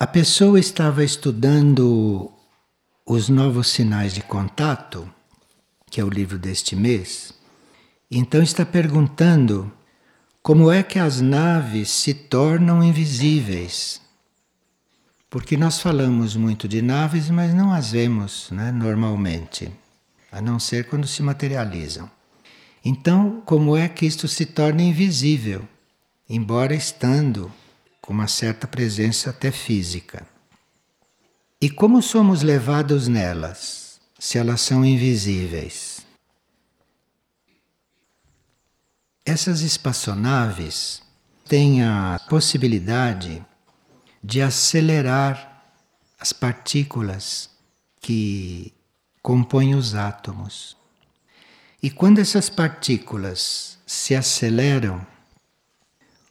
A pessoa estava estudando os novos sinais de contato, que é o livro deste mês, então está perguntando como é que as naves se tornam invisíveis. Porque nós falamos muito de naves, mas não as vemos né, normalmente, a não ser quando se materializam. Então, como é que isto se torna invisível, embora estando com uma certa presença até física. E como somos levados nelas, se elas são invisíveis? Essas espaçonaves têm a possibilidade de acelerar as partículas que compõem os átomos. E quando essas partículas se aceleram,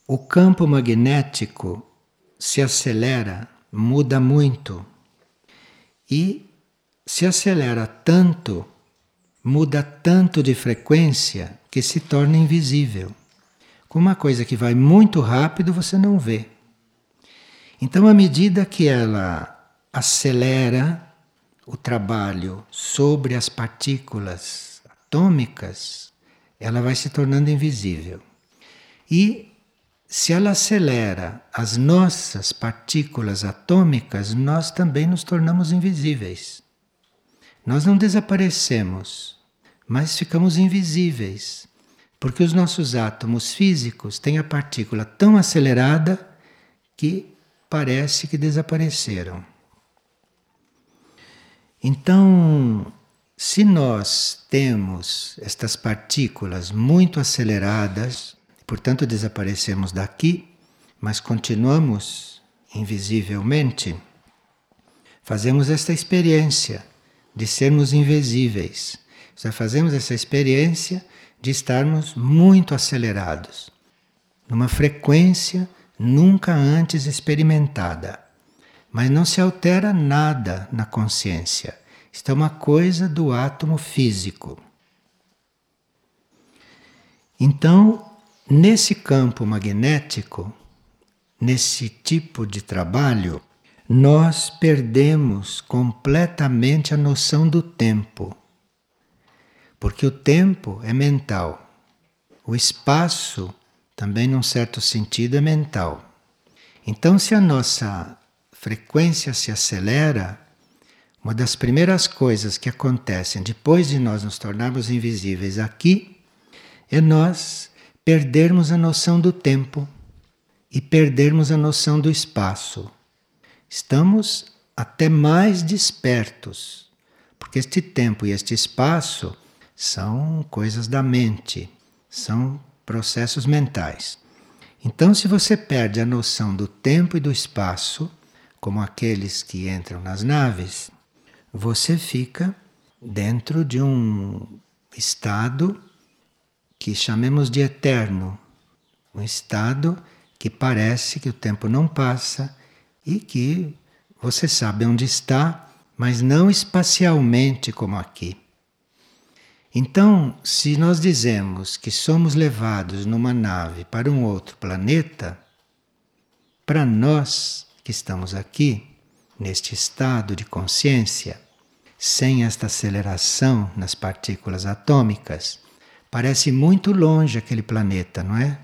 o campo magnético se acelera, muda muito. E se acelera tanto, muda tanto de frequência que se torna invisível. Com uma coisa que vai muito rápido, você não vê. Então, à medida que ela acelera o trabalho sobre as partículas atômicas, ela vai se tornando invisível. E se ela acelera as nossas partículas atômicas, nós também nos tornamos invisíveis. Nós não desaparecemos, mas ficamos invisíveis, porque os nossos átomos físicos têm a partícula tão acelerada que parece que desapareceram. Então, se nós temos estas partículas muito aceleradas, Portanto, desaparecemos daqui, mas continuamos invisivelmente. Fazemos esta experiência de sermos invisíveis. Já fazemos essa experiência de estarmos muito acelerados, numa frequência nunca antes experimentada. Mas não se altera nada na consciência. Isto é uma coisa do átomo físico. Então, Nesse campo magnético, nesse tipo de trabalho, nós perdemos completamente a noção do tempo. Porque o tempo é mental. O espaço, também num certo sentido, é mental. Então, se a nossa frequência se acelera, uma das primeiras coisas que acontecem depois de nós nos tornarmos invisíveis aqui é nós perdermos a noção do tempo e perdermos a noção do espaço. Estamos até mais despertos, porque este tempo e este espaço são coisas da mente, são processos mentais. Então, se você perde a noção do tempo e do espaço, como aqueles que entram nas naves, você fica dentro de um estado que chamemos de eterno, um estado que parece que o tempo não passa e que você sabe onde está, mas não espacialmente como aqui. Então, se nós dizemos que somos levados numa nave para um outro planeta, para nós que estamos aqui, neste estado de consciência, sem esta aceleração nas partículas atômicas, Parece muito longe aquele planeta, não é?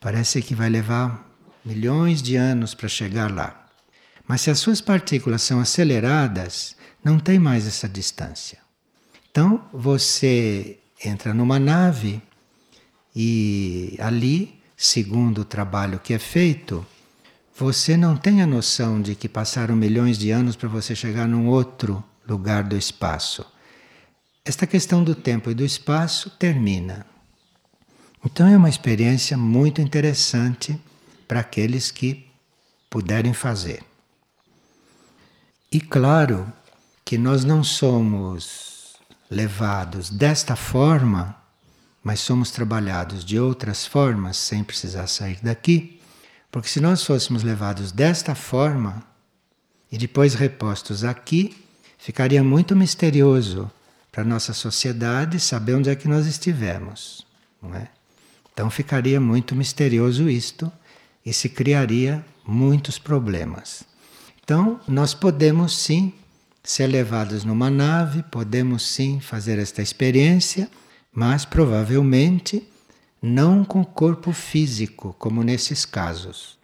Parece que vai levar milhões de anos para chegar lá. Mas se as suas partículas são aceleradas, não tem mais essa distância. Então você entra numa nave e ali, segundo o trabalho que é feito, você não tem a noção de que passaram milhões de anos para você chegar num outro lugar do espaço esta questão do tempo e do espaço termina. Então é uma experiência muito interessante para aqueles que puderem fazer. E claro que nós não somos levados desta forma, mas somos trabalhados de outras formas sem precisar sair daqui, porque se nós fôssemos levados desta forma e depois repostos aqui, ficaria muito misterioso para a nossa sociedade saber onde é que nós estivemos. Não é? Então ficaria muito misterioso isto e se criaria muitos problemas. Então, nós podemos sim ser levados numa nave, podemos sim fazer esta experiência, mas provavelmente não com o corpo físico, como nesses casos.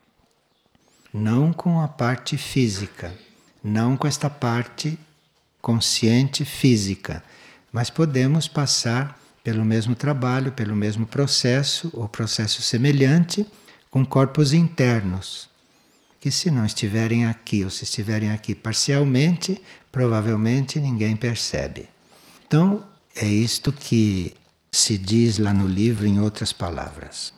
Não com a parte física, não com esta parte consciente física, mas podemos passar pelo mesmo trabalho, pelo mesmo processo, ou processo semelhante, com corpos internos, que se não estiverem aqui ou se estiverem aqui parcialmente, provavelmente ninguém percebe. Então, é isto que se diz lá no livro em outras palavras.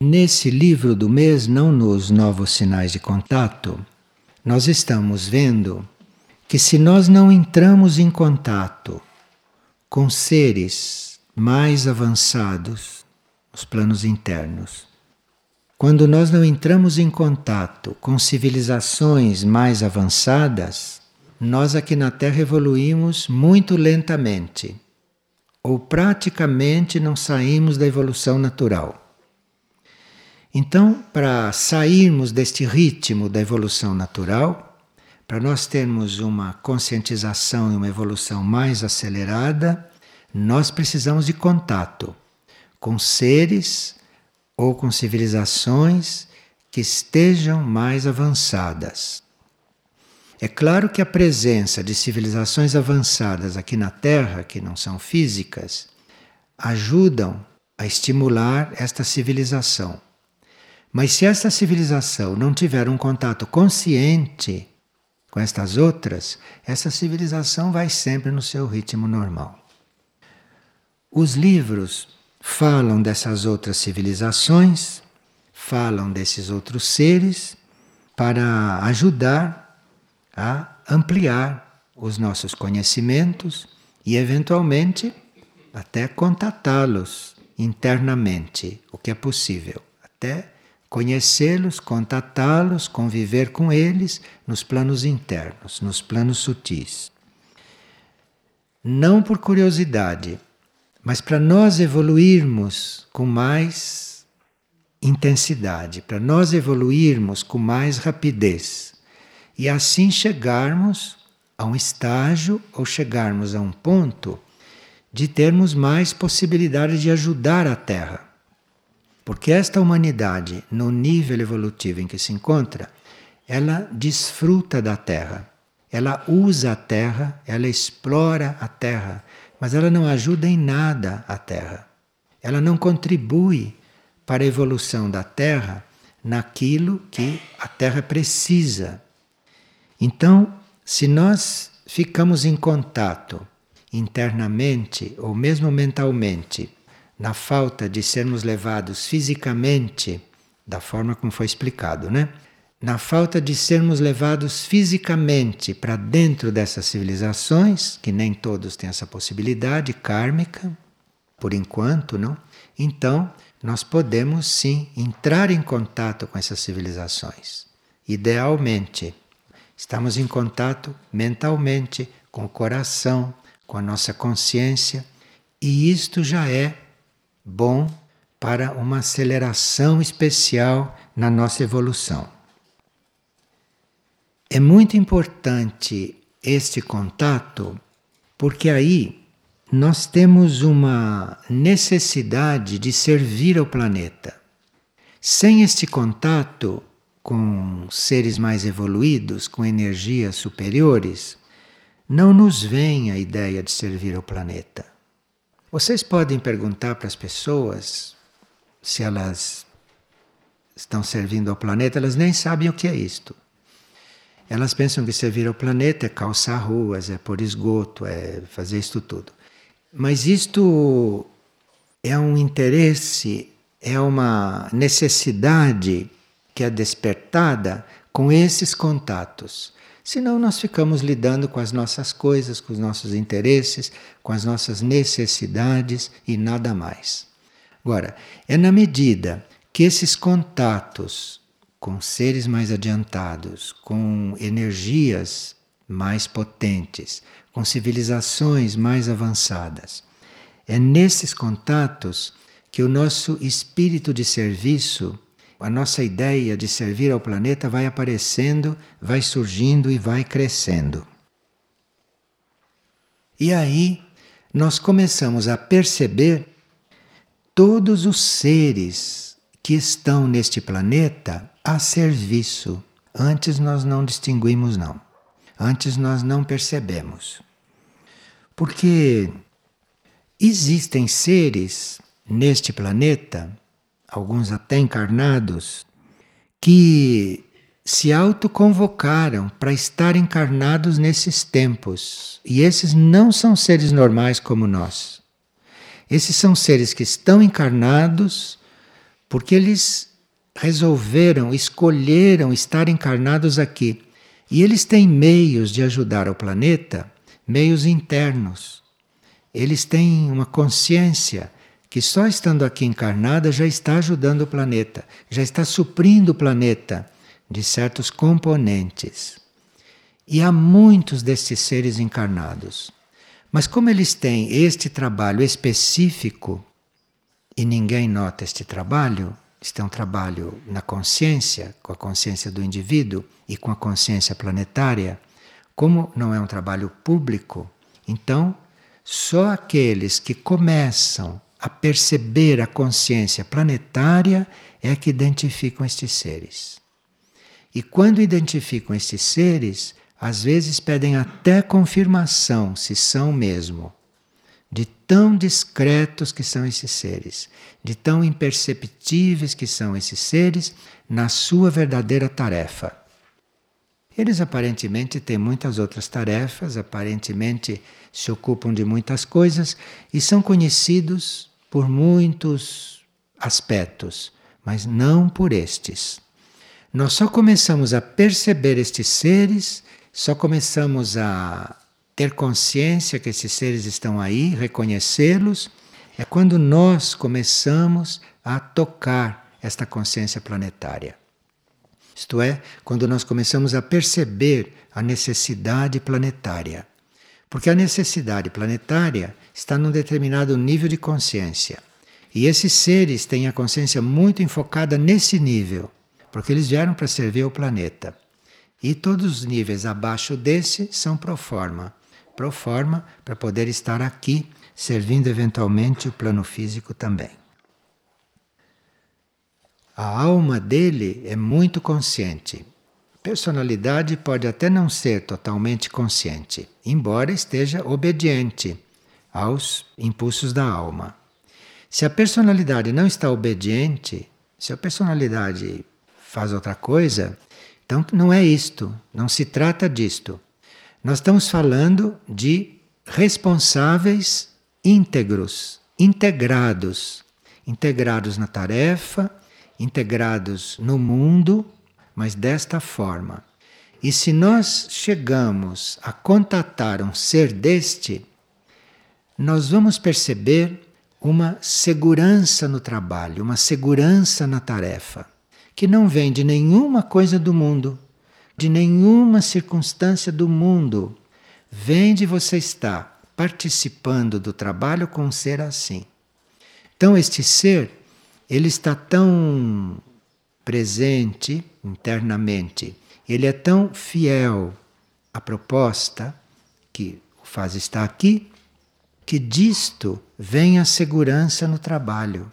Nesse livro do mês, não nos novos sinais de contato, nós estamos vendo que se nós não entramos em contato com seres mais avançados, os planos internos, quando nós não entramos em contato com civilizações mais avançadas, nós aqui na Terra evoluímos muito lentamente, ou praticamente não saímos da evolução natural. Então, para sairmos deste ritmo da evolução natural, para nós termos uma conscientização e uma evolução mais acelerada, nós precisamos de contato com seres ou com civilizações que estejam mais avançadas. É claro que a presença de civilizações avançadas aqui na Terra, que não são físicas, ajudam a estimular esta civilização. Mas se essa civilização não tiver um contato consciente com estas outras, essa civilização vai sempre no seu ritmo normal. Os livros falam dessas outras civilizações, falam desses outros seres para ajudar a ampliar os nossos conhecimentos e, eventualmente, até contatá-los internamente, o que é possível, até conhecê-los, contatá-los, conviver com eles nos planos internos, nos planos sutis. Não por curiosidade, mas para nós evoluirmos com mais intensidade, para nós evoluirmos com mais rapidez e assim chegarmos a um estágio ou chegarmos a um ponto de termos mais possibilidade de ajudar a Terra. Porque esta humanidade, no nível evolutivo em que se encontra, ela desfruta da Terra. Ela usa a Terra, ela explora a Terra, mas ela não ajuda em nada a Terra. Ela não contribui para a evolução da Terra naquilo que a Terra precisa. Então, se nós ficamos em contato internamente ou mesmo mentalmente na falta de sermos levados fisicamente, da forma como foi explicado, né? Na falta de sermos levados fisicamente para dentro dessas civilizações, que nem todos têm essa possibilidade kármica, por enquanto, não? Então, nós podemos sim entrar em contato com essas civilizações. Idealmente, estamos em contato mentalmente com o coração, com a nossa consciência, e isto já é bom para uma aceleração especial na nossa evolução. É muito importante este contato, porque aí nós temos uma necessidade de servir ao planeta. Sem este contato com seres mais evoluídos, com energias superiores, não nos vem a ideia de servir ao planeta. Vocês podem perguntar para as pessoas se elas estão servindo ao planeta, elas nem sabem o que é isto. Elas pensam que servir ao planeta é calçar ruas, é pôr esgoto, é fazer isto tudo. Mas isto é um interesse, é uma necessidade que é despertada com esses contatos. Senão nós ficamos lidando com as nossas coisas, com os nossos interesses, com as nossas necessidades e nada mais. Agora, é na medida que esses contatos com seres mais adiantados, com energias mais potentes, com civilizações mais avançadas, é nesses contatos que o nosso espírito de serviço, a nossa ideia de servir ao planeta vai aparecendo, vai surgindo e vai crescendo. E aí nós começamos a perceber todos os seres que estão neste planeta a serviço. Antes nós não distinguimos, não. Antes nós não percebemos. Porque existem seres neste planeta, alguns até encarnados, que se autoconvocaram para estar encarnados nesses tempos. E esses não são seres normais como nós. Esses são seres que estão encarnados porque eles resolveram, escolheram estar encarnados aqui. E eles têm meios de ajudar o planeta, meios internos. Eles têm uma consciência que só estando aqui encarnada já está ajudando o planeta, já está suprindo o planeta de certos componentes. E há muitos destes seres encarnados. Mas como eles têm este trabalho específico e ninguém nota este trabalho, este é um trabalho na consciência, com a consciência do indivíduo e com a consciência planetária, como não é um trabalho público, então só aqueles que começam a perceber a consciência planetária é que identificam estes seres. E quando identificam estes seres, às vezes pedem até confirmação se são mesmo, de tão discretos que são esses seres, de tão imperceptíveis que são esses seres na sua verdadeira tarefa. Eles aparentemente têm muitas outras tarefas, aparentemente se ocupam de muitas coisas e são conhecidos por muitos aspectos, mas não por estes. Nós só começamos a perceber estes seres, só começamos a ter consciência que esses seres estão aí, reconhecê-los, é quando nós começamos a tocar esta consciência planetária. Isto é, quando nós começamos a perceber a necessidade planetária. Porque a necessidade planetária está num determinado nível de consciência. E esses seres têm a consciência muito enfocada nesse nível porque eles vieram para servir ao planeta. E todos os níveis abaixo desse são pro forma. Pro forma para poder estar aqui, servindo eventualmente o plano físico também. A alma dele é muito consciente. Personalidade pode até não ser totalmente consciente, embora esteja obediente aos impulsos da alma. Se a personalidade não está obediente, se a personalidade faz outra coisa. Então não é isto, não se trata disto. Nós estamos falando de responsáveis íntegros, integrados, integrados na tarefa, integrados no mundo, mas desta forma. E se nós chegamos a contatar um ser deste, nós vamos perceber uma segurança no trabalho, uma segurança na tarefa que não vem de nenhuma coisa do mundo, de nenhuma circunstância do mundo, vem de você estar participando do trabalho com um ser assim. Então, este ser, ele está tão presente internamente, ele é tão fiel à proposta que o faz estar aqui, que disto vem a segurança no trabalho.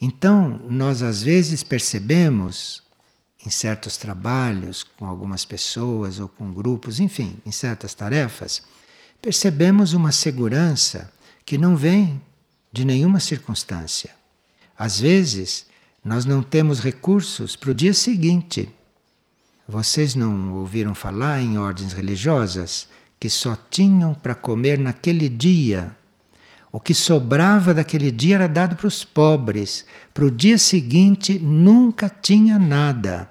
Então, nós às vezes percebemos em certos trabalhos, com algumas pessoas ou com grupos, enfim, em certas tarefas, percebemos uma segurança que não vem de nenhuma circunstância. Às vezes, nós não temos recursos para o dia seguinte. Vocês não ouviram falar em ordens religiosas que só tinham para comer naquele dia o que sobrava daquele dia era dado para os pobres. Para o dia seguinte nunca tinha nada.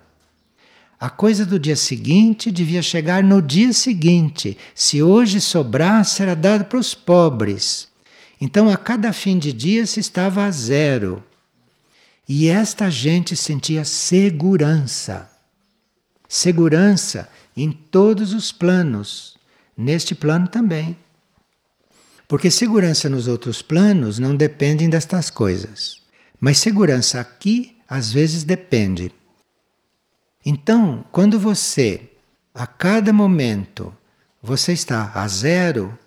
A coisa do dia seguinte devia chegar no dia seguinte. Se hoje sobrasse, era dado para os pobres. Então, a cada fim de dia se estava a zero. E esta gente sentia segurança. Segurança em todos os planos, neste plano também. Porque segurança nos outros planos não dependem destas coisas. Mas segurança aqui, às vezes, depende. Então, quando você, a cada momento, você está a zero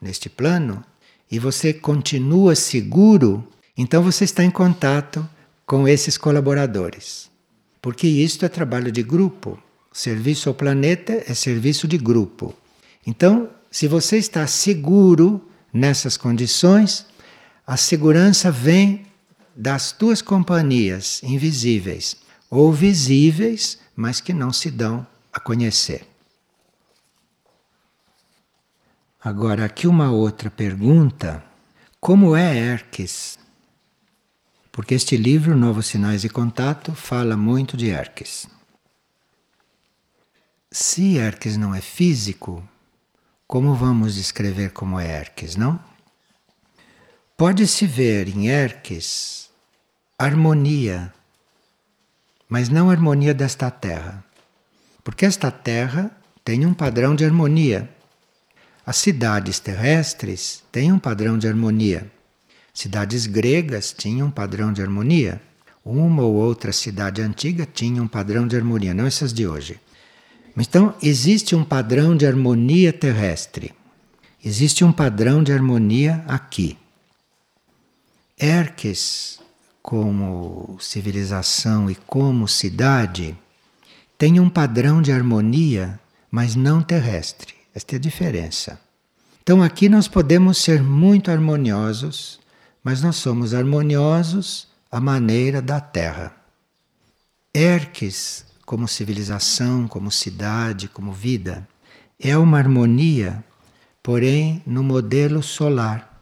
neste plano e você continua seguro, então você está em contato com esses colaboradores. Porque isto é trabalho de grupo. Serviço ao planeta é serviço de grupo. Então, se você está seguro nessas condições, a segurança vem das tuas companhias invisíveis ou visíveis, mas que não se dão a conhecer. Agora, aqui uma outra pergunta: como é Erques? Porque este livro, Novos Sinais de Contato, fala muito de Erques. Se Erques não é físico, como vamos descrever como é Erques, não? Pode-se ver em Erques harmonia, mas não harmonia desta terra. Porque esta terra tem um padrão de harmonia. As cidades terrestres têm um padrão de harmonia. Cidades gregas tinham um padrão de harmonia. Uma ou outra cidade antiga tinha um padrão de harmonia, não essas de hoje. Então, existe um padrão de harmonia terrestre. Existe um padrão de harmonia aqui. Erques, como civilização e como cidade, tem um padrão de harmonia, mas não terrestre. Esta é a diferença. Então, aqui nós podemos ser muito harmoniosos, mas nós somos harmoniosos à maneira da Terra. Erques como civilização, como cidade, como vida, é uma harmonia, porém no modelo solar,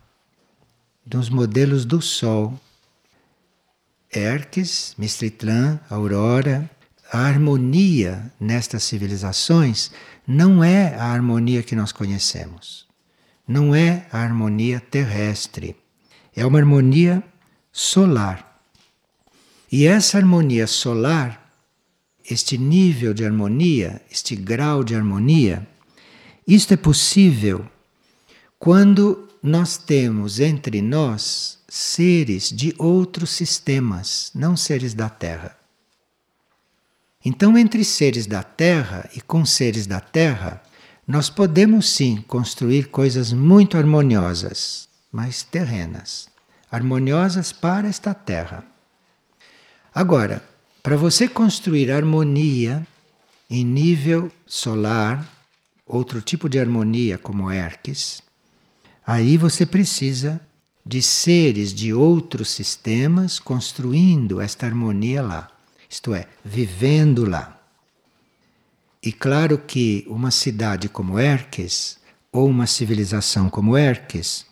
nos modelos do Sol. Erques, Mistritlan, Aurora, a harmonia nestas civilizações não é a harmonia que nós conhecemos. Não é a harmonia terrestre. É uma harmonia solar. E essa harmonia solar este nível de harmonia, este grau de harmonia, isto é possível quando nós temos entre nós seres de outros sistemas, não seres da Terra. Então, entre seres da Terra e com seres da Terra, nós podemos sim construir coisas muito harmoniosas, mas terrenas, harmoniosas para esta Terra. Agora, para você construir harmonia em nível solar, outro tipo de harmonia como Erques, aí você precisa de seres de outros sistemas construindo esta harmonia lá, isto é, vivendo lá. E claro que uma cidade como Erques, ou uma civilização como Erques,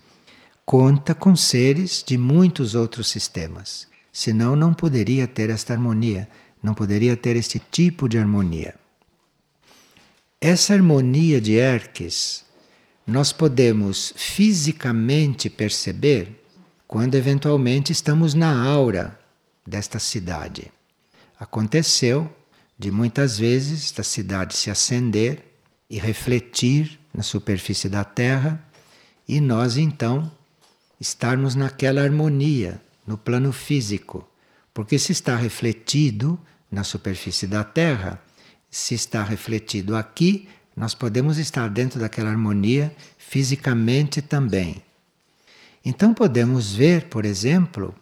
conta com seres de muitos outros sistemas. Senão não poderia ter esta harmonia, não poderia ter este tipo de harmonia. Essa harmonia de Erques nós podemos fisicamente perceber quando eventualmente estamos na aura desta cidade. Aconteceu de muitas vezes esta cidade se acender e refletir na superfície da Terra e nós então estarmos naquela harmonia no plano físico, porque se está refletido na superfície da Terra, se está refletido aqui, nós podemos estar dentro daquela harmonia fisicamente também. Então podemos ver, por exemplo,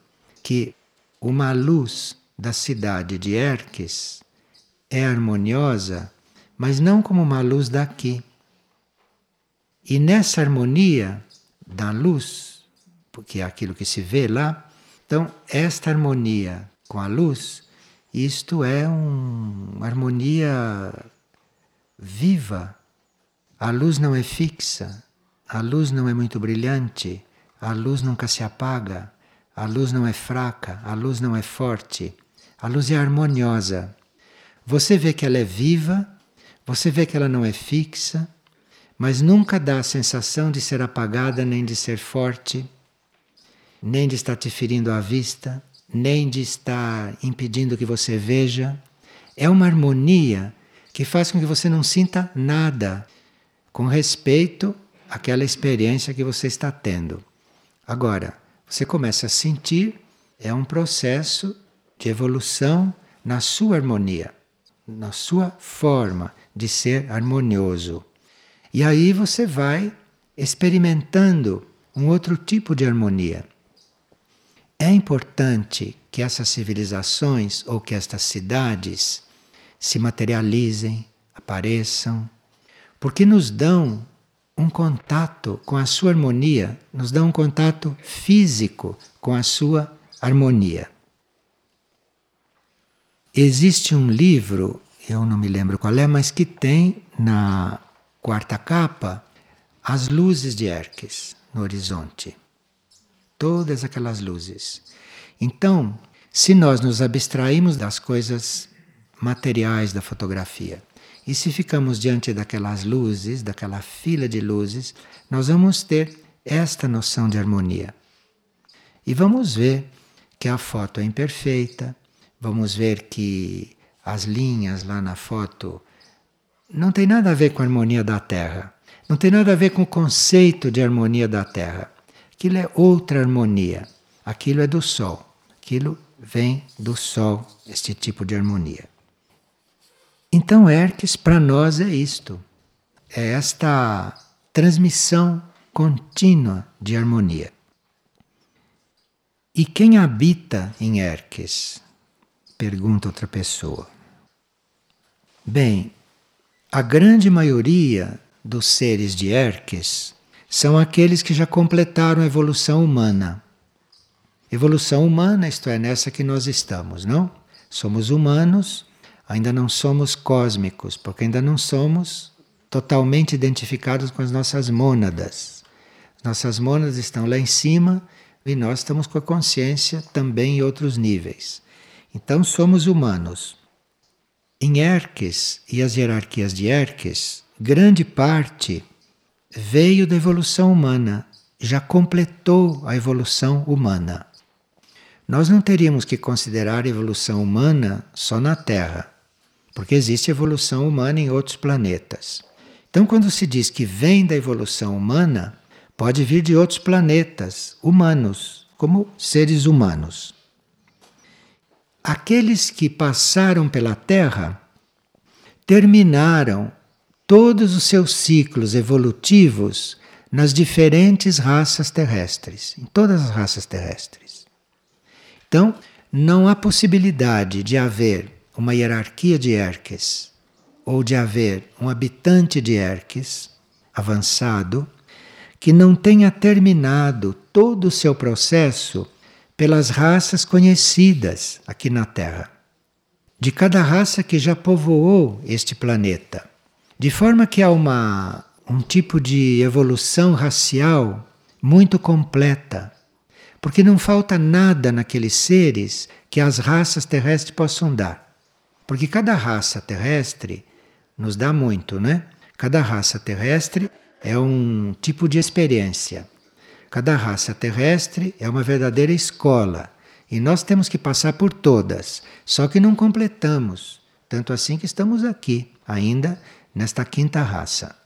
que uma luz da cidade de Erques é harmoniosa, mas não como uma luz daqui. E nessa harmonia da luz, porque é aquilo que se vê lá, então, esta harmonia com a luz, isto é um, uma harmonia viva. A luz não é fixa, a luz não é muito brilhante, a luz nunca se apaga, a luz não é fraca, a luz não é forte, a luz é harmoniosa. Você vê que ela é viva, você vê que ela não é fixa, mas nunca dá a sensação de ser apagada nem de ser forte nem de estar te ferindo à vista, nem de estar impedindo que você veja. É uma harmonia que faz com que você não sinta nada com respeito aquela experiência que você está tendo. Agora, você começa a sentir, é um processo de evolução na sua harmonia, na sua forma de ser harmonioso. E aí você vai experimentando um outro tipo de harmonia. É importante que essas civilizações ou que estas cidades se materializem, apareçam, porque nos dão um contato com a sua harmonia, nos dão um contato físico com a sua harmonia. Existe um livro, eu não me lembro qual é, mas que tem na quarta capa as luzes de Erques no horizonte. Todas aquelas luzes. Então, se nós nos abstraímos das coisas materiais da fotografia e se ficamos diante daquelas luzes, daquela fila de luzes, nós vamos ter esta noção de harmonia. E vamos ver que a foto é imperfeita, vamos ver que as linhas lá na foto não tem nada a ver com a harmonia da Terra. Não tem nada a ver com o conceito de harmonia da Terra. Aquilo é outra harmonia. Aquilo é do Sol. Aquilo vem do Sol, este tipo de harmonia. Então, Erques, para nós, é isto. É esta transmissão contínua de harmonia. E quem habita em Erques? Pergunta outra pessoa. Bem, a grande maioria dos seres de Erques são aqueles que já completaram a evolução humana. Evolução humana, isto é, nessa que nós estamos, não? Somos humanos, ainda não somos cósmicos, porque ainda não somos totalmente identificados com as nossas mônadas. Nossas mônadas estão lá em cima e nós estamos com a consciência também em outros níveis. Então somos humanos. Em Erques e as hierarquias de Erques, grande parte veio da evolução humana, já completou a evolução humana. Nós não teríamos que considerar a evolução humana só na Terra, porque existe evolução humana em outros planetas. Então, quando se diz que vem da evolução humana, pode vir de outros planetas humanos, como seres humanos. Aqueles que passaram pela Terra terminaram todos os seus ciclos evolutivos nas diferentes raças terrestres, em todas as raças terrestres. Então, não há possibilidade de haver uma hierarquia de Erques ou de haver um habitante de Erques avançado que não tenha terminado todo o seu processo pelas raças conhecidas aqui na Terra. De cada raça que já povoou este planeta. De forma que há uma, um tipo de evolução racial muito completa, porque não falta nada naqueles seres que as raças terrestres possam dar. Porque cada raça terrestre nos dá muito, né? Cada raça terrestre é um tipo de experiência. Cada raça terrestre é uma verdadeira escola. E nós temos que passar por todas, só que não completamos. Tanto assim que estamos aqui, ainda nesta quinta raça.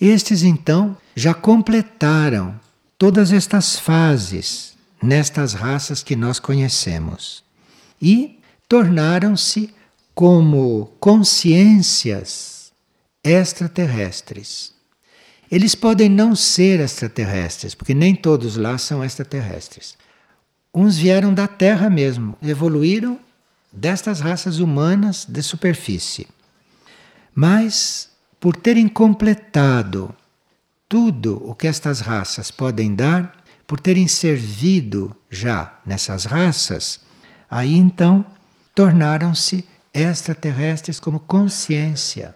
Estes então já completaram todas estas fases nestas raças que nós conhecemos e tornaram-se como consciências extraterrestres. Eles podem não ser extraterrestres, porque nem todos lá são extraterrestres. Uns vieram da Terra mesmo, evoluíram destas raças humanas de superfície. Mas, por terem completado tudo o que estas raças podem dar, por terem servido já nessas raças, aí então tornaram-se extraterrestres como consciência.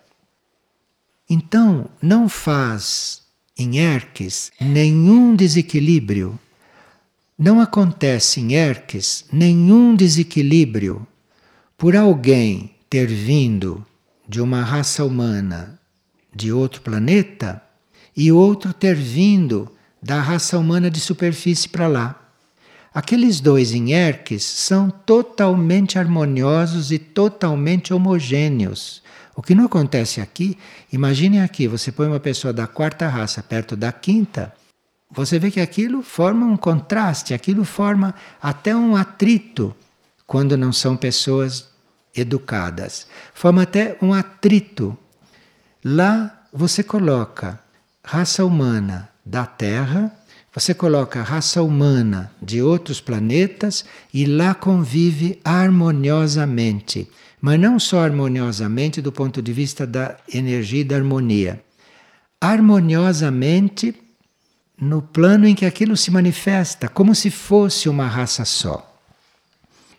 Então, não faz em Erques nenhum desequilíbrio. Não acontece em Erques nenhum desequilíbrio por alguém ter vindo de uma raça humana de outro planeta e outro ter vindo da raça humana de superfície para lá. Aqueles dois em Erques são totalmente harmoniosos e totalmente homogêneos. O que não acontece aqui, imagine aqui, você põe uma pessoa da quarta raça perto da quinta, você vê que aquilo forma um contraste, aquilo forma até um atrito quando não são pessoas educadas. Forma até um atrito. Lá você coloca raça humana da Terra, você coloca raça humana de outros planetas e lá convive harmoniosamente. Mas não só harmoniosamente do ponto de vista da energia e da harmonia. Harmoniosamente no plano em que aquilo se manifesta, como se fosse uma raça só.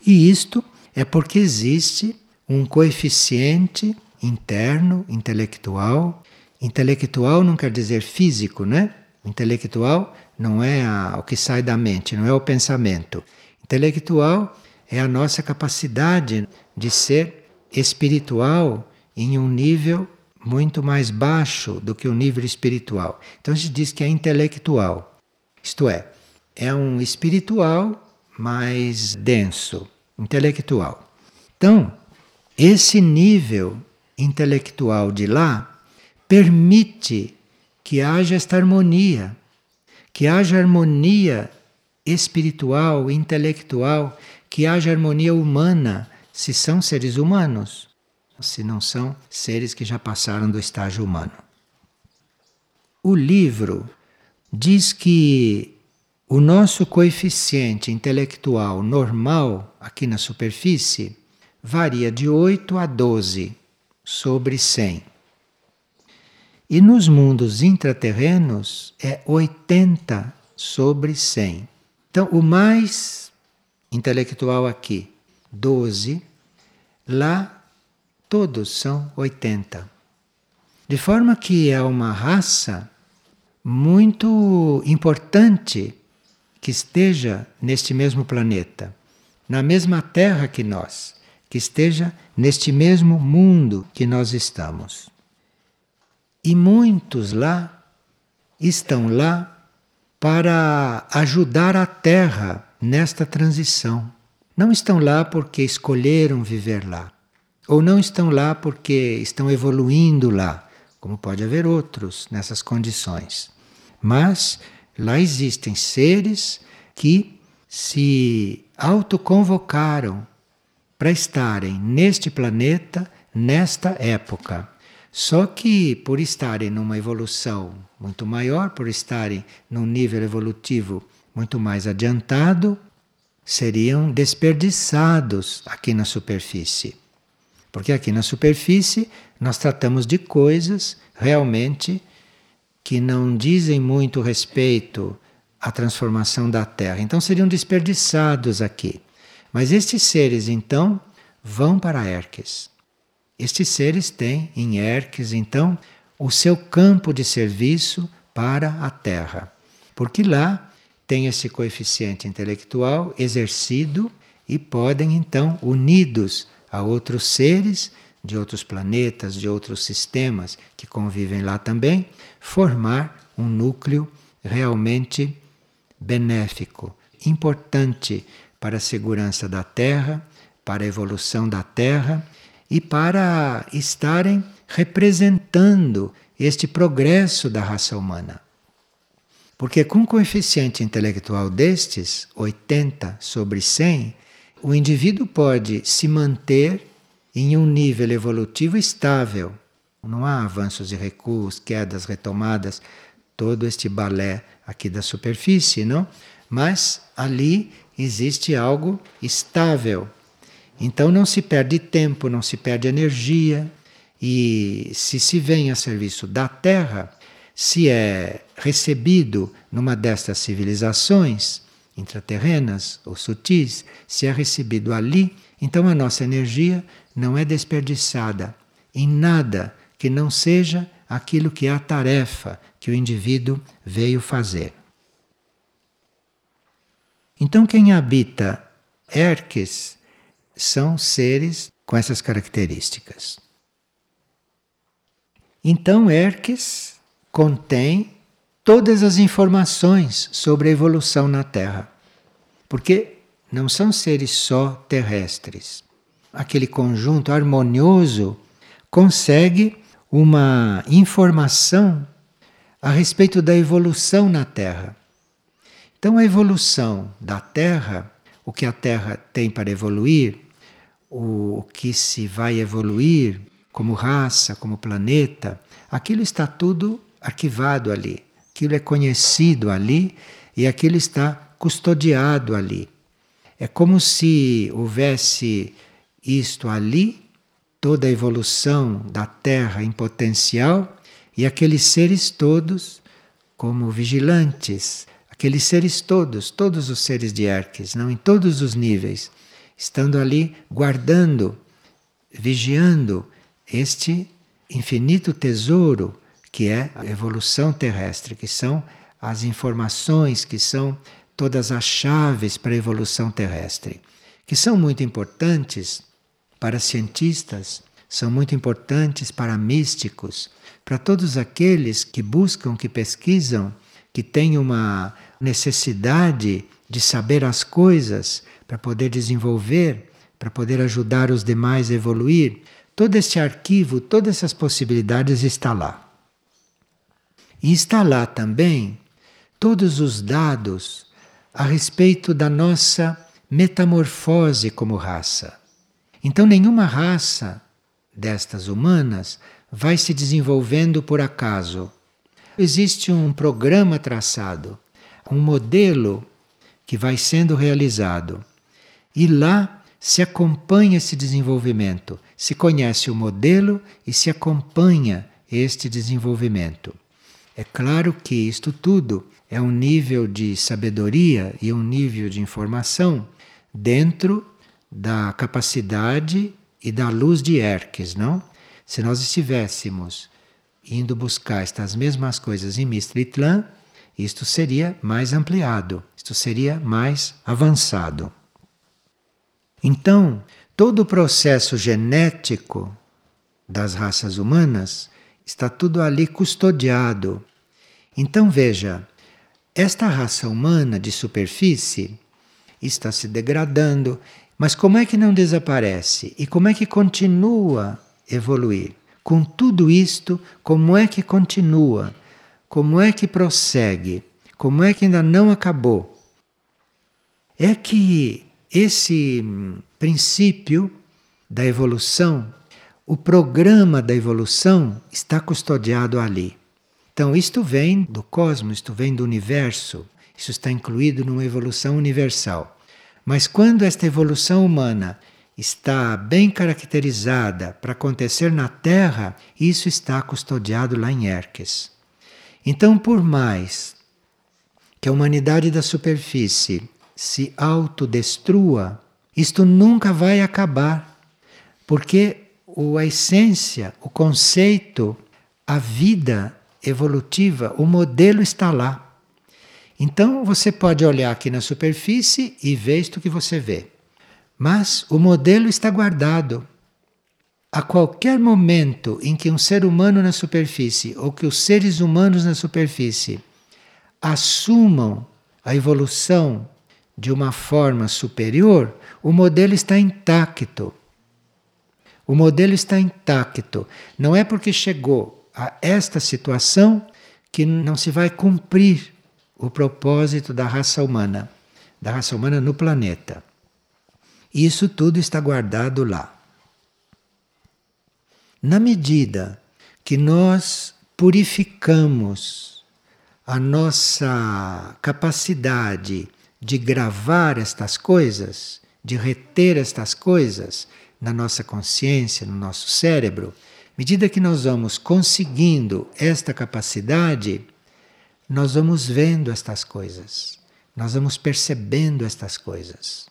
E isto é porque existe um coeficiente interno, intelectual. Intelectual não quer dizer físico, né? Intelectual não é a, o que sai da mente, não é o pensamento. Intelectual é a nossa capacidade de ser espiritual em um nível muito mais baixo do que o nível espiritual. Então gente diz que é intelectual. Isto é, é um espiritual mais denso, intelectual. Então, esse nível intelectual de lá permite que haja esta harmonia, que haja harmonia espiritual, intelectual, que haja harmonia humana, se são seres humanos, se não são seres que já passaram do estágio humano. O livro diz que o nosso coeficiente intelectual normal aqui na superfície varia de 8 a 12 sobre 100. E nos mundos intraterrenos é 80 sobre 100. Então, o mais intelectual aqui, 12, lá todos são 80. De forma que é uma raça muito importante que esteja neste mesmo planeta, na mesma Terra que nós, que esteja neste mesmo mundo que nós estamos. E muitos lá estão lá para ajudar a Terra nesta transição. Não estão lá porque escolheram viver lá, ou não estão lá porque estão evoluindo lá, como pode haver outros nessas condições. Mas Lá existem seres que se autoconvocaram para estarem neste planeta nesta época. Só que por estarem numa evolução muito maior, por estarem num nível evolutivo muito mais adiantado, seriam desperdiçados aqui na superfície. Porque aqui na superfície nós tratamos de coisas realmente que não dizem muito respeito à transformação da Terra. Então seriam desperdiçados aqui. Mas estes seres, então, vão para Erques. Estes seres têm em Erques, então, o seu campo de serviço para a Terra. Porque lá tem esse coeficiente intelectual exercido e podem, então, unidos a outros seres de outros planetas, de outros sistemas que convivem lá também, formar um núcleo realmente benéfico, importante para a segurança da Terra, para a evolução da Terra e para estarem representando este progresso da raça humana. Porque com o coeficiente intelectual destes, 80 sobre 100, o indivíduo pode se manter em um nível evolutivo estável. Não há avanços e recuos, quedas, retomadas, todo este balé aqui da superfície, não? Mas ali existe algo estável. Então não se perde tempo, não se perde energia. E se se vem a serviço da Terra, se é recebido numa destas civilizações intraterrenas ou sutis, se é recebido ali, então a nossa energia não é desperdiçada em nada que não seja aquilo que é a tarefa que o indivíduo veio fazer. Então, quem habita Erques são seres com essas características. Então, Erques contém todas as informações sobre a evolução na Terra, porque não são seres só terrestres aquele conjunto harmonioso consegue uma informação a respeito da evolução na Terra. Então, a evolução da Terra, o que a Terra tem para evoluir, o que se vai evoluir como raça, como planeta, aquilo está tudo arquivado ali, aquilo é conhecido ali e aquilo está custodiado ali. É como se houvesse isto ali, toda a evolução da Terra em potencial e aqueles seres todos como vigilantes, aqueles seres todos, todos os seres de Erques, não em todos os níveis, estando ali guardando, vigiando este infinito tesouro que é a evolução terrestre, que são as informações, que são todas as chaves para a evolução terrestre, que são muito importantes para cientistas, são muito importantes para místicos, para todos aqueles que buscam, que pesquisam, que têm uma necessidade de saber as coisas para poder desenvolver, para poder ajudar os demais a evoluir. Todo esse arquivo, todas essas possibilidades está lá. E está lá também todos os dados a respeito da nossa metamorfose como raça. Então, nenhuma raça destas humanas vai se desenvolvendo por acaso. Existe um programa traçado, um modelo que vai sendo realizado. E lá se acompanha esse desenvolvimento, se conhece o modelo e se acompanha este desenvolvimento. É claro que isto tudo é um nível de sabedoria e um nível de informação dentro da capacidade e da luz de Erques, não? Se nós estivéssemos indo buscar estas mesmas coisas em Mistritlan, isto seria mais ampliado, isto seria mais avançado. Então, todo o processo genético das raças humanas Está tudo ali custodiado. Então veja, esta raça humana de superfície está se degradando, mas como é que não desaparece? E como é que continua evoluir? Com tudo isto, como é que continua? Como é que prossegue? Como é que ainda não acabou? É que esse princípio da evolução o programa da evolução está custodiado ali. Então, isto vem do cosmos, isto vem do universo, isso está incluído numa evolução universal. Mas quando esta evolução humana está bem caracterizada para acontecer na Terra, isso está custodiado lá em Erques. Então, por mais que a humanidade da superfície se autodestrua, isto nunca vai acabar, porque a essência, o conceito, a vida evolutiva, o modelo está lá. Então você pode olhar aqui na superfície e ver isto que você vê. Mas o modelo está guardado. A qualquer momento em que um ser humano na superfície ou que os seres humanos na superfície assumam a evolução de uma forma superior, o modelo está intacto. O modelo está intacto. Não é porque chegou a esta situação que não se vai cumprir o propósito da raça humana, da raça humana no planeta. Isso tudo está guardado lá. Na medida que nós purificamos a nossa capacidade de gravar estas coisas, de reter estas coisas, na nossa consciência, no nosso cérebro, medida que nós vamos conseguindo esta capacidade, nós vamos vendo estas coisas, nós vamos percebendo estas coisas.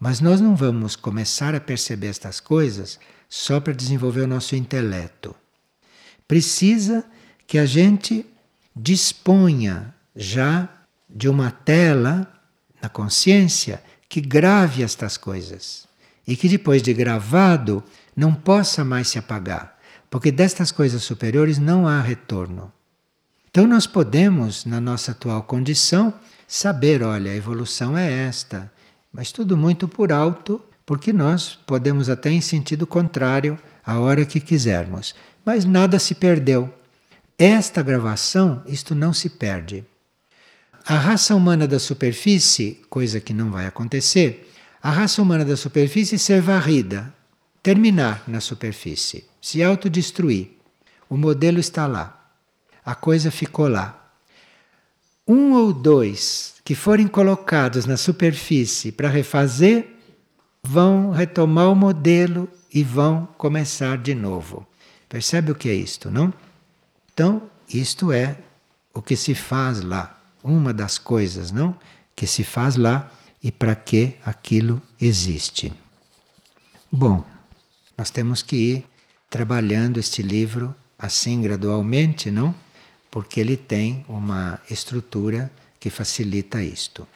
Mas nós não vamos começar a perceber estas coisas só para desenvolver o nosso intelecto. Precisa que a gente disponha já de uma tela na consciência que grave estas coisas e que depois de gravado não possa mais se apagar, porque destas coisas superiores não há retorno. Então nós podemos, na nossa atual condição, saber, olha, a evolução é esta, mas tudo muito por alto, porque nós podemos até em sentido contrário a hora que quisermos. Mas nada se perdeu. Esta gravação, isto não se perde. A raça humana da superfície, coisa que não vai acontecer, a raça humana da superfície ser varrida, terminar na superfície, se autodestruir. O modelo está lá. A coisa ficou lá. Um ou dois que forem colocados na superfície para refazer, vão retomar o modelo e vão começar de novo. Percebe o que é isto, não? Então, isto é o que se faz lá uma das coisas, não? Que se faz lá e para que aquilo existe. Bom, nós temos que ir trabalhando este livro assim gradualmente, não? Porque ele tem uma estrutura que facilita isto.